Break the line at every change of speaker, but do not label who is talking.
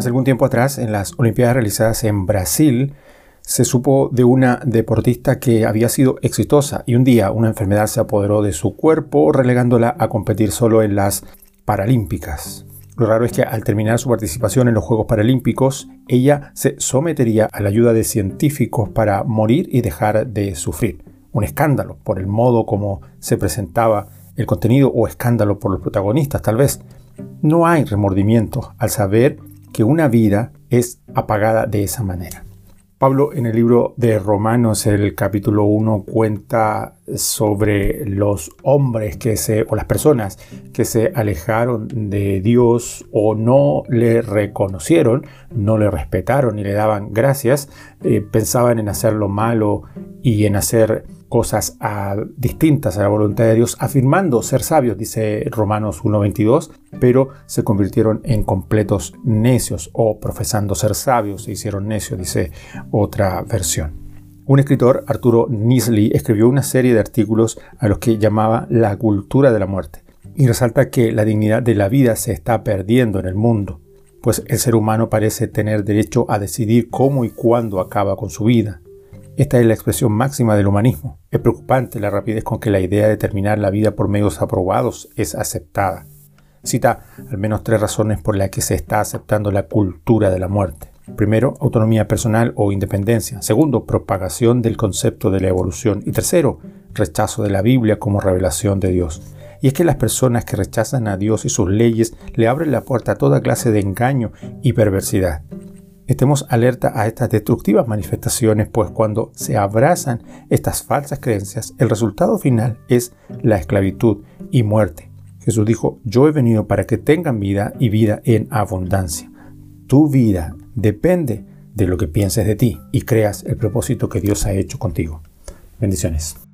Hace algún tiempo atrás, en las Olimpiadas realizadas en Brasil, se supo de una deportista que había sido exitosa y un día una enfermedad se apoderó de su cuerpo, relegándola a competir solo en las Paralímpicas. Lo raro es que al terminar su participación en los Juegos Paralímpicos, ella se sometería a la ayuda de científicos para morir y dejar de sufrir. Un escándalo por el modo como se presentaba el contenido o escándalo por los protagonistas, tal vez. No hay remordimiento al saber que una vida es apagada de esa manera. Pablo en el libro de Romanos, el capítulo 1, cuenta sobre los hombres que se, o las personas que se alejaron de Dios o no le reconocieron, no le respetaron y le daban gracias, eh, pensaban en hacer lo malo y en hacer cosas distintas a la voluntad de Dios, afirmando ser sabios, dice Romanos 1.22, pero se convirtieron en completos necios o profesando ser sabios se hicieron necios, dice otra versión. Un escritor, Arturo Nisley, escribió una serie de artículos a los que llamaba la cultura de la muerte y resalta que la dignidad de la vida se está perdiendo en el mundo, pues el ser humano parece tener derecho a decidir cómo y cuándo acaba con su vida. Esta es la expresión máxima del humanismo. Es preocupante la rapidez con que la idea de terminar la vida por medios aprobados es aceptada. Cita al menos tres razones por las que se está aceptando la cultura de la muerte. Primero, autonomía personal o independencia. Segundo, propagación del concepto de la evolución. Y tercero, rechazo de la Biblia como revelación de Dios. Y es que las personas que rechazan a Dios y sus leyes le abren la puerta a toda clase de engaño y perversidad. Estemos alerta a estas destructivas manifestaciones, pues cuando se abrazan estas falsas creencias, el resultado final es la esclavitud y muerte. Jesús dijo, yo he venido para que tengan vida y vida en abundancia. Tu vida depende de lo que pienses de ti y creas el propósito que Dios ha hecho contigo. Bendiciones.